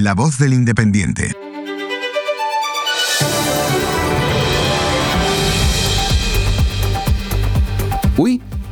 La voz del independiente.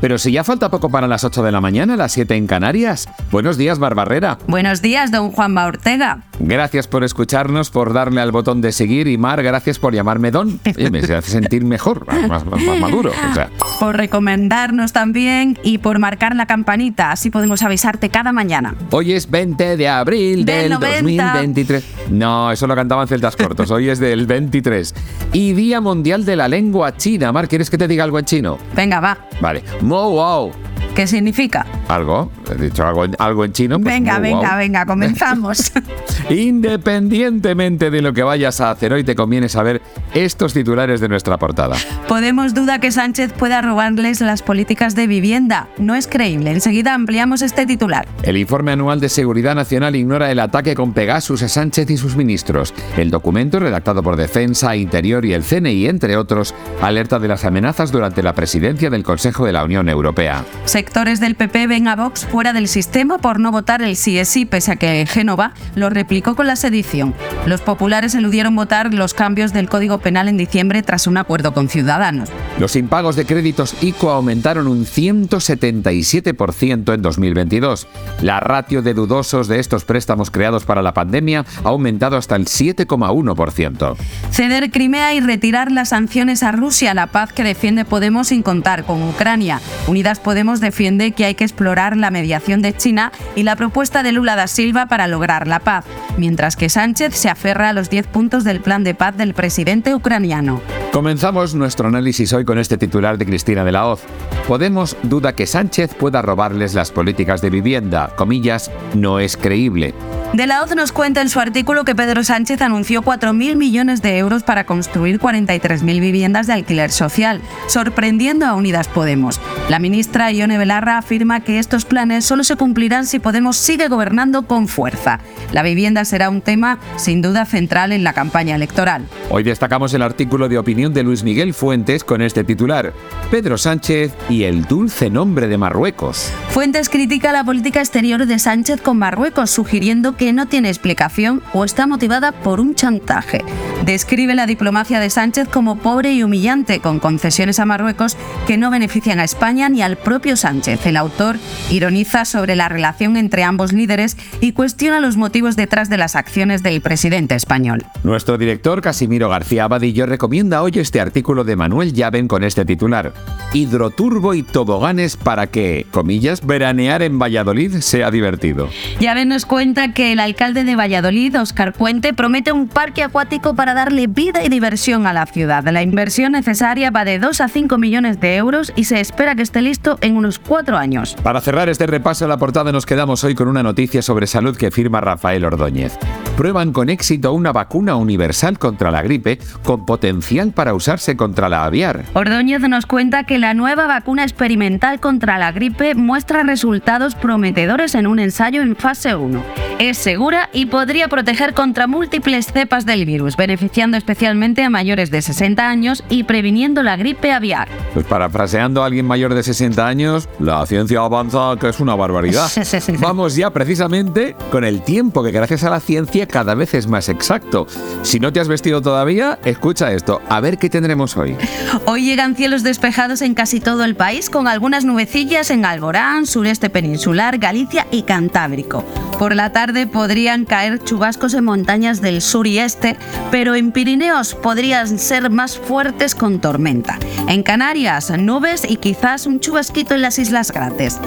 Pero si ya falta poco para las 8 de la mañana, las 7 en Canarias. Buenos días, Barbarrera. Buenos días, don Juanma Ortega. Gracias por escucharnos, por darle al botón de seguir y Mar, gracias por llamarme Don. Oye, me hace sentir mejor, más, más- más maduro. O sea, Por recomendarnos también y por marcar la campanita, así podemos avisarte cada mañana. hoy es 20 de abril Del del 90. 2023. No, eso lo cantaban celtas cortos. Hoy es del 23. Y Día Mundial de la Lengua China. Mar, ¿quieres que te diga algo en chino? Venga, va. Vale. Mo wow. ¿Qué significa? ¿Algo? ¿He dicho algo en, algo en chino? Pues, venga, venga, wow. venga, comenzamos. Independientemente de lo que vayas a hacer hoy, te conviene saber estos titulares de nuestra portada. Podemos duda que Sánchez pueda robarles las políticas de vivienda. No es creíble. Enseguida ampliamos este titular. El informe anual de Seguridad Nacional ignora el ataque con Pegasus a Sánchez y sus ministros. El documento, redactado por Defensa, Interior y el CNI, entre otros, alerta de las amenazas durante la presidencia del Consejo de la Unión Europea. Sectores del PP ven a Vox fuera del sistema por no votar el sí es sí, pese a que Génova lo replicó con la sedición. Los populares eludieron votar los cambios del Código Penal en diciembre tras un acuerdo con Ciudadanos. Los impagos de créditos ICO aumentaron un 177% en 2022. La ratio de dudosos de estos préstamos creados para la pandemia ha aumentado hasta el 7,1%. Ceder Crimea y retirar las sanciones a Rusia, la paz que defiende Podemos sin contar con Ucrania. Unidas Podemos defiende que hay que explorar la mediación de China y la propuesta de Lula da Silva para lograr la paz, mientras que Sánchez se aferra a los 10 puntos del plan de paz del presidente ucraniano. Comenzamos nuestro análisis hoy con este titular de Cristina de la Hoz. Podemos duda que Sánchez pueda robarles las políticas de vivienda. Comillas, no es creíble. De la Hoz nos cuenta en su artículo que Pedro Sánchez anunció 4.000 millones de euros para construir 43.000 viviendas de alquiler social, sorprendiendo a Unidas Podemos. La ministra Ione Belarra afirma que estos planes solo se cumplirán si Podemos sigue gobernando con fuerza. La vivienda será un tema sin duda central en la campaña electoral. Hoy destacamos el artículo de opinión de Luis Miguel Fuentes con este titular. Pedro Sánchez y el dulce nombre de Marruecos. Fuentes critica la política exterior de Sánchez con Marruecos, sugiriendo que no tiene explicación o está motivada por un chantaje. Describe la diplomacia de Sánchez como pobre y humillante, con concesiones a Marruecos que no benefician a España ni al propio Sánchez. El autor ironiza sobre la relación entre ambos líderes y cuestiona los motivos detrás de las acciones del presidente español. Nuestro director Casimiro García Abadillo recomienda hoy este artículo de Manuel Llaven con este titular. Hidroturbo y toboganes para que, comillas, veranear en Valladolid sea divertido. Llave nos cuenta que el alcalde de Valladolid, Óscar Puente, promete un parque acuático para darle vida y diversión a la ciudad. La inversión necesaria va de 2 a 5 millones de euros y se espera que esté listo en unos 4 años. Para cerrar este repaso a la portada nos quedamos hoy con una noticia sobre salud que firma Rafael Ordóñez. Prueban con éxito una vacuna universal contra la gripe con potencial para usarse contra la aviar. Ordóñez nos cuenta que la nueva vacuna experimental contra la gripe muestra resultados prometedores en un ensayo en fase 1. Es segura y podría proteger contra múltiples cepas del virus, beneficiando especialmente a mayores de 60 años y previniendo la gripe aviar. Pues parafraseando a alguien mayor de 60 años, la ciencia avanza que es una barbaridad. Vamos ya precisamente con el tiempo que gracias a la ciencia cada vez es más exacto. Si no te has vestido todavía, escucha esto, a ver qué tendremos hoy. Hoy llegan cielos despejados en casi todo el país, con algunas nubecillas en Alborán, sureste peninsular, Galicia y Cantábrico. Por la tarde podrían caer chubascos en montañas del sur y este, pero en Pirineos podrían ser más fuertes con tormenta. En Canarias, nubes y quizás un chubasquito en las Islas Grandes.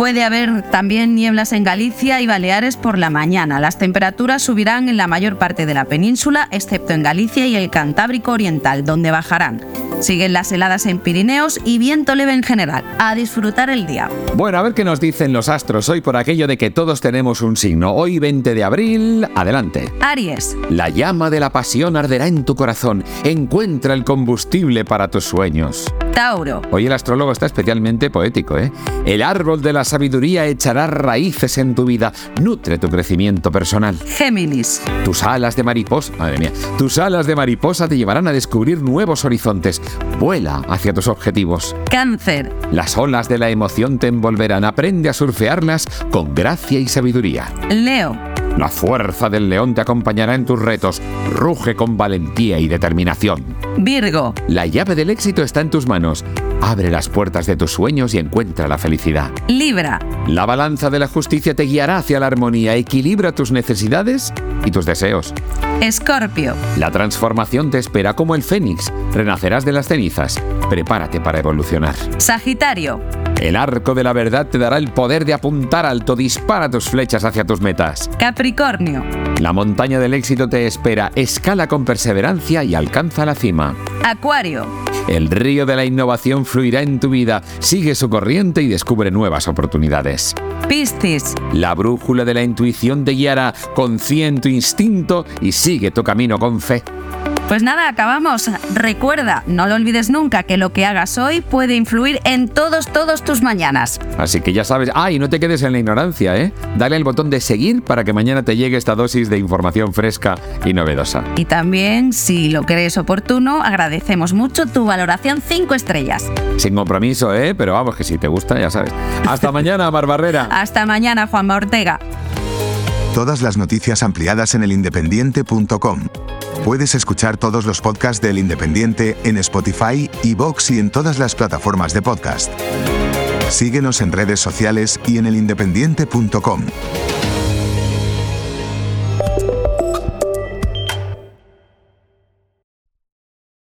Puede haber también nieblas en Galicia y Baleares por la mañana. Las temperaturas subirán en la mayor parte de la península, excepto en Galicia y el Cantábrico Oriental, donde bajarán. Siguen las heladas en Pirineos y viento leve en general. A disfrutar el día. Bueno, a ver qué nos dicen los astros hoy por aquello de que todos tenemos un signo. Hoy 20 de abril, adelante. Aries. La llama de la pasión arderá en tu corazón. Encuentra el combustible para tus sueños. Tauro. Hoy el astrólogo está especialmente poético, ¿eh? El árbol de la sabiduría echará raíces en tu vida. Nutre tu crecimiento personal. Géminis. Tus alas de mariposa, madre mía, tus alas de mariposa te llevarán a descubrir nuevos horizontes. Vuela hacia tus objetivos. Cáncer. Las olas de la emoción te envolverán. Aprende a surfearlas con gracia y sabiduría. Leo. La fuerza del león te acompañará en tus retos. Ruge con valentía y determinación. Virgo, La llave del éxito está en tus manos. Abre las puertas de tus sueños y encuentra la felicidad. Libra, La balanza de la justicia te guiará hacia la armonía. Equilibra tus necesidades y tus deseos. Escorpio, La transformación te espera como el fénix. Renacerás de las cenizas. Prepárate para evolucionar. Sagitario, El arco de la verdad te dará el poder de apuntar alto. Dispara tus flechas hacia tus metas. Capricornio, La montaña del éxito te espera. Escala con perseverancia y alcanza la cima. Acuario, El río de la innovación fluirá en tu vida. Sigue su corriente y descubre nuevas oportunidades. Piscis, La brújula de la intuición te guiará. Confía en tu instinto y sigue tu camino con fe. Pues nada, acabamos. Recuerda, no lo olvides nunca que lo que hagas hoy puede influir en todos, todos tus mañanas. Así que ya sabes, ay, no te quedes en la ignorancia, ¿eh? Dale al botón de seguir para que mañana te llegue esta dosis de información fresca y novedosa. Y también, si lo crees oportuno, agradecemos mucho tu valoración 5 estrellas. Sin compromiso, ¿eh? Pero vamos, que si te gusta, ya sabes. Hasta mañana, Barbarrera. Hasta mañana, Juanma Ortega. Todas las noticias ampliadas en elindependiente.com. Puedes escuchar todos los podcasts del Independiente en Spotify, iVoox y en todas las plataformas de podcast. Síguenos en redes sociales y en elindependiente.com.